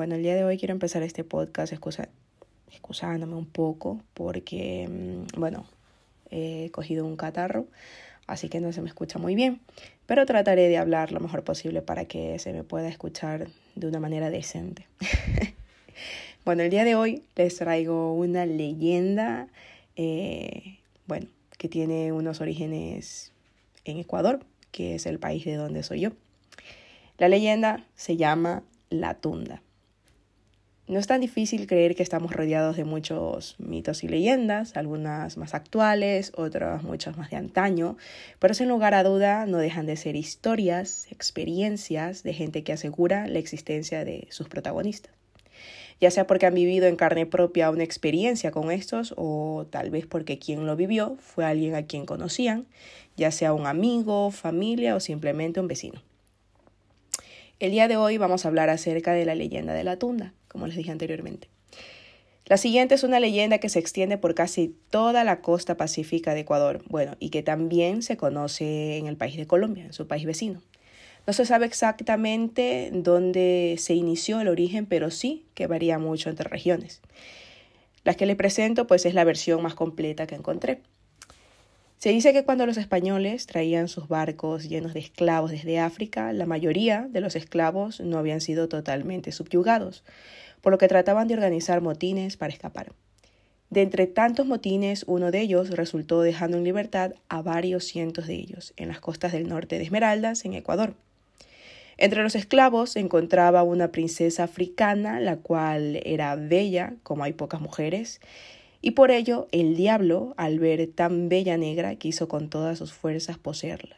Bueno, el día de hoy quiero empezar este podcast excusándome un poco porque, mm, bueno, he cogido un catarro, así que no se me escucha muy bien, pero trataré de hablar lo mejor posible para que se me pueda escuchar de una manera decente. bueno, el día de hoy les traigo una leyenda, eh, bueno, que tiene unos orígenes en Ecuador, que es el país de donde soy yo. La leyenda se llama La Tunda. No es tan difícil creer que estamos rodeados de muchos mitos y leyendas, algunas más actuales, otras muchas más de antaño, pero sin lugar a duda no dejan de ser historias, experiencias de gente que asegura la existencia de sus protagonistas. Ya sea porque han vivido en carne propia una experiencia con estos o tal vez porque quien lo vivió fue alguien a quien conocían, ya sea un amigo, familia o simplemente un vecino. El día de hoy vamos a hablar acerca de la leyenda de la tunda, como les dije anteriormente. La siguiente es una leyenda que se extiende por casi toda la costa pacífica de Ecuador, bueno, y que también se conoce en el país de Colombia, en su país vecino. No se sabe exactamente dónde se inició el origen, pero sí que varía mucho entre regiones. La que les presento pues es la versión más completa que encontré. Se dice que cuando los españoles traían sus barcos llenos de esclavos desde África, la mayoría de los esclavos no habían sido totalmente subyugados, por lo que trataban de organizar motines para escapar. De entre tantos motines, uno de ellos resultó dejando en libertad a varios cientos de ellos en las costas del norte de Esmeraldas, en Ecuador. Entre los esclavos se encontraba una princesa africana, la cual era bella, como hay pocas mujeres, y por ello el diablo, al ver tan bella negra, quiso con todas sus fuerzas poseerla.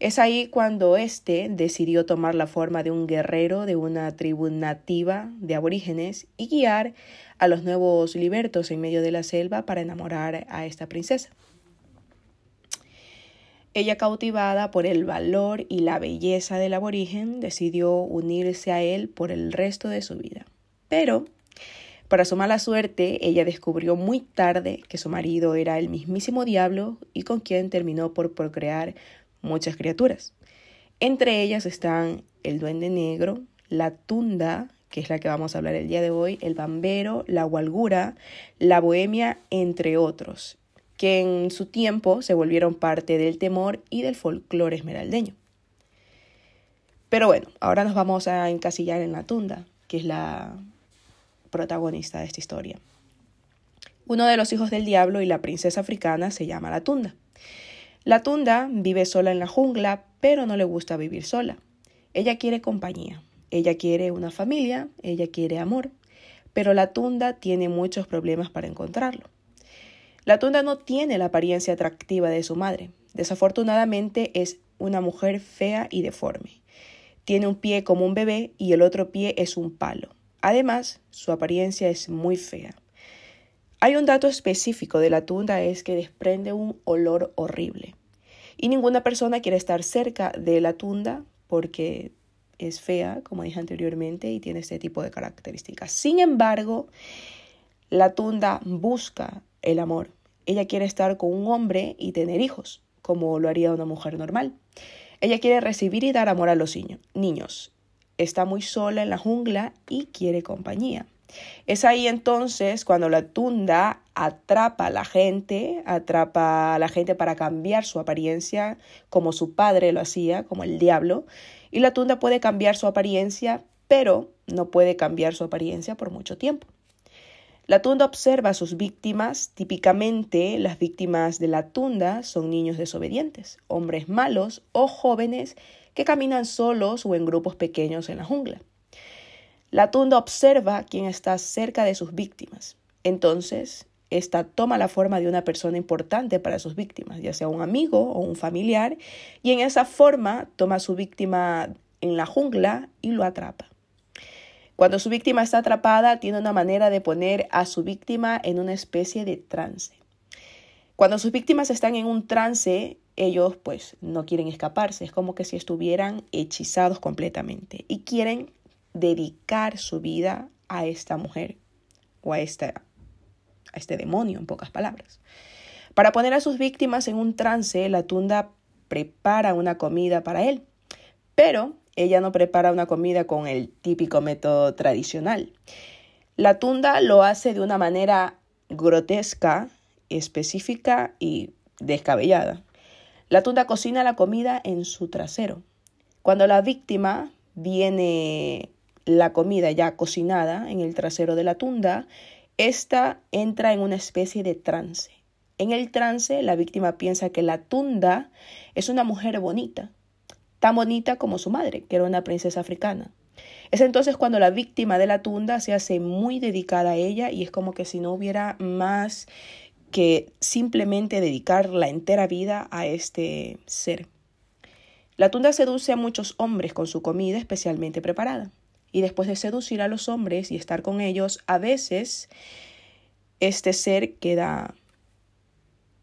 Es ahí cuando éste decidió tomar la forma de un guerrero de una tribu nativa de aborígenes y guiar a los nuevos libertos en medio de la selva para enamorar a esta princesa. Ella, cautivada por el valor y la belleza del aborigen, decidió unirse a él por el resto de su vida. Pero para su mala suerte, ella descubrió muy tarde que su marido era el mismísimo diablo y con quien terminó por procrear muchas criaturas. Entre ellas están el duende negro, la tunda, que es la que vamos a hablar el día de hoy, el bambero, la walgura, la bohemia, entre otros, que en su tiempo se volvieron parte del temor y del folclore esmeraldeño. Pero bueno, ahora nos vamos a encasillar en la tunda, que es la protagonista de esta historia. Uno de los hijos del diablo y la princesa africana se llama la tunda. La tunda vive sola en la jungla, pero no le gusta vivir sola. Ella quiere compañía, ella quiere una familia, ella quiere amor, pero la tunda tiene muchos problemas para encontrarlo. La tunda no tiene la apariencia atractiva de su madre. Desafortunadamente es una mujer fea y deforme. Tiene un pie como un bebé y el otro pie es un palo. Además, su apariencia es muy fea. Hay un dato específico de la tunda es que desprende un olor horrible. Y ninguna persona quiere estar cerca de la tunda porque es fea, como dije anteriormente, y tiene este tipo de características. Sin embargo, la tunda busca el amor. Ella quiere estar con un hombre y tener hijos, como lo haría una mujer normal. Ella quiere recibir y dar amor a los niños está muy sola en la jungla y quiere compañía. Es ahí entonces cuando la tunda atrapa a la gente, atrapa a la gente para cambiar su apariencia como su padre lo hacía, como el diablo, y la tunda puede cambiar su apariencia, pero no puede cambiar su apariencia por mucho tiempo. La tunda observa a sus víctimas, típicamente las víctimas de la tunda son niños desobedientes, hombres malos o jóvenes que caminan solos o en grupos pequeños en la jungla. La tunda observa quién está cerca de sus víctimas. Entonces, esta toma la forma de una persona importante para sus víctimas, ya sea un amigo o un familiar, y en esa forma toma a su víctima en la jungla y lo atrapa. Cuando su víctima está atrapada, tiene una manera de poner a su víctima en una especie de trance. Cuando sus víctimas están en un trance, ellos pues no quieren escaparse, es como que si estuvieran hechizados completamente y quieren dedicar su vida a esta mujer o a, esta, a este demonio, en pocas palabras. Para poner a sus víctimas en un trance, la tunda prepara una comida para él. Pero ella no prepara una comida con el típico método tradicional. La tunda lo hace de una manera grotesca, específica y descabellada. La tunda cocina la comida en su trasero. Cuando la víctima viene la comida ya cocinada en el trasero de la tunda, esta entra en una especie de trance. En el trance, la víctima piensa que la tunda es una mujer bonita, tan bonita como su madre, que era una princesa africana. Es entonces cuando la víctima de la tunda se hace muy dedicada a ella y es como que si no hubiera más que simplemente dedicar la entera vida a este ser. La tunda seduce a muchos hombres con su comida especialmente preparada. Y después de seducir a los hombres y estar con ellos, a veces este ser queda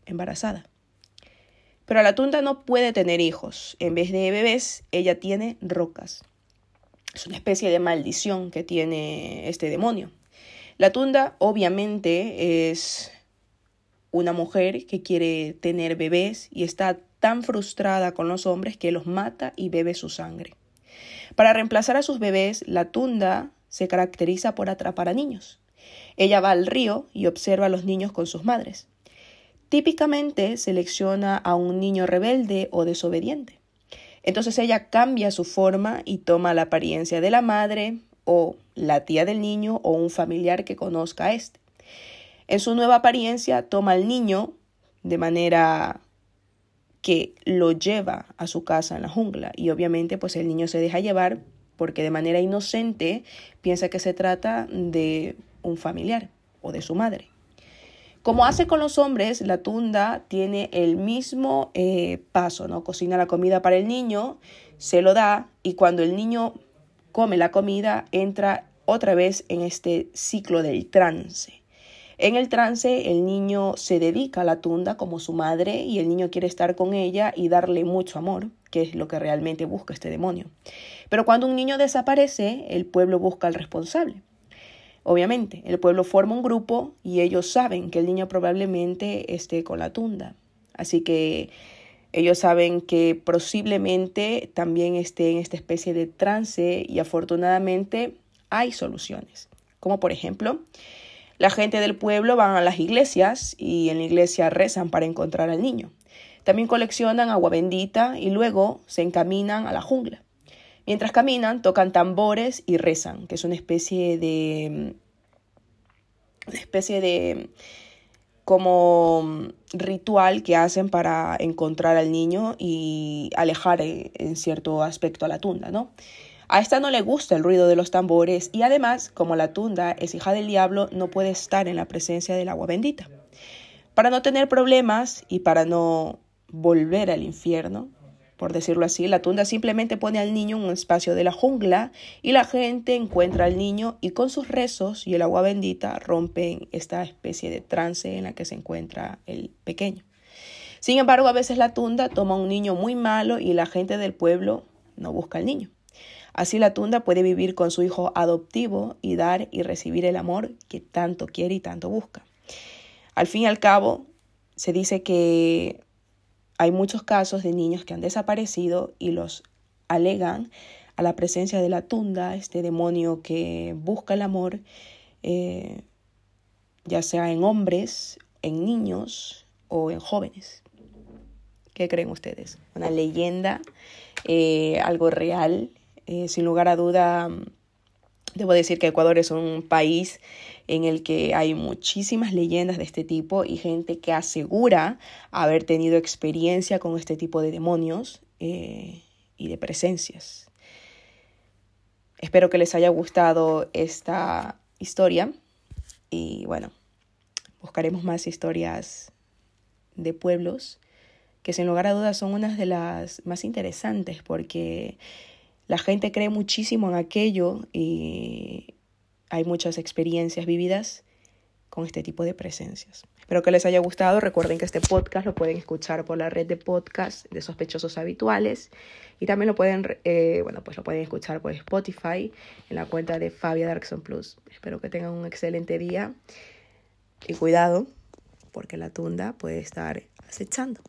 embarazada. Pero la tunda no puede tener hijos. En vez de bebés, ella tiene rocas. Es una especie de maldición que tiene este demonio. La tunda obviamente es una mujer que quiere tener bebés y está tan frustrada con los hombres que los mata y bebe su sangre. Para reemplazar a sus bebés, la tunda se caracteriza por atrapar a niños. Ella va al río y observa a los niños con sus madres. Típicamente selecciona a un niño rebelde o desobediente. Entonces ella cambia su forma y toma la apariencia de la madre o la tía del niño o un familiar que conozca a este. En su nueva apariencia toma al niño de manera que lo lleva a su casa en la jungla y obviamente pues el niño se deja llevar porque de manera inocente piensa que se trata de un familiar o de su madre. Como hace con los hombres, la tunda tiene el mismo eh, paso, ¿no? Cocina la comida para el niño, se lo da y cuando el niño come la comida entra otra vez en este ciclo del trance. En el trance el niño se dedica a la tunda como su madre y el niño quiere estar con ella y darle mucho amor, que es lo que realmente busca este demonio. Pero cuando un niño desaparece, el pueblo busca al responsable. Obviamente, el pueblo forma un grupo y ellos saben que el niño probablemente esté con la tunda. Así que ellos saben que posiblemente también esté en esta especie de trance y afortunadamente hay soluciones. Como por ejemplo, la gente del pueblo van a las iglesias y en la iglesia rezan para encontrar al niño. También coleccionan agua bendita y luego se encaminan a la jungla. Mientras caminan, tocan tambores y rezan, que es una especie de. una especie de. como ritual que hacen para encontrar al niño y alejar eh, en cierto aspecto a la tunda, ¿no? A esta no le gusta el ruido de los tambores y además, como la tunda es hija del diablo, no puede estar en la presencia del agua bendita. Para no tener problemas y para no volver al infierno, por decirlo así. La tunda simplemente pone al niño en un espacio de la jungla y la gente encuentra al niño y con sus rezos y el agua bendita rompen esta especie de trance en la que se encuentra el pequeño. Sin embargo, a veces la tunda toma a un niño muy malo y la gente del pueblo no busca al niño. Así la tunda puede vivir con su hijo adoptivo y dar y recibir el amor que tanto quiere y tanto busca. Al fin y al cabo, se dice que hay muchos casos de niños que han desaparecido y los alegan a la presencia de la tunda, este demonio que busca el amor, eh, ya sea en hombres, en niños o en jóvenes. ¿Qué creen ustedes? Una leyenda, eh, algo real, eh, sin lugar a duda. Debo decir que Ecuador es un país en el que hay muchísimas leyendas de este tipo y gente que asegura haber tenido experiencia con este tipo de demonios eh, y de presencias. Espero que les haya gustado esta historia y bueno, buscaremos más historias de pueblos que sin lugar a dudas son unas de las más interesantes porque la gente cree muchísimo en aquello y hay muchas experiencias vividas con este tipo de presencias. Espero que les haya gustado. Recuerden que este podcast lo pueden escuchar por la red de podcast de sospechosos habituales y también lo pueden, eh, bueno, pues lo pueden escuchar por Spotify en la cuenta de Fabia Darkson Plus. Espero que tengan un excelente día y cuidado porque la tunda puede estar acechando.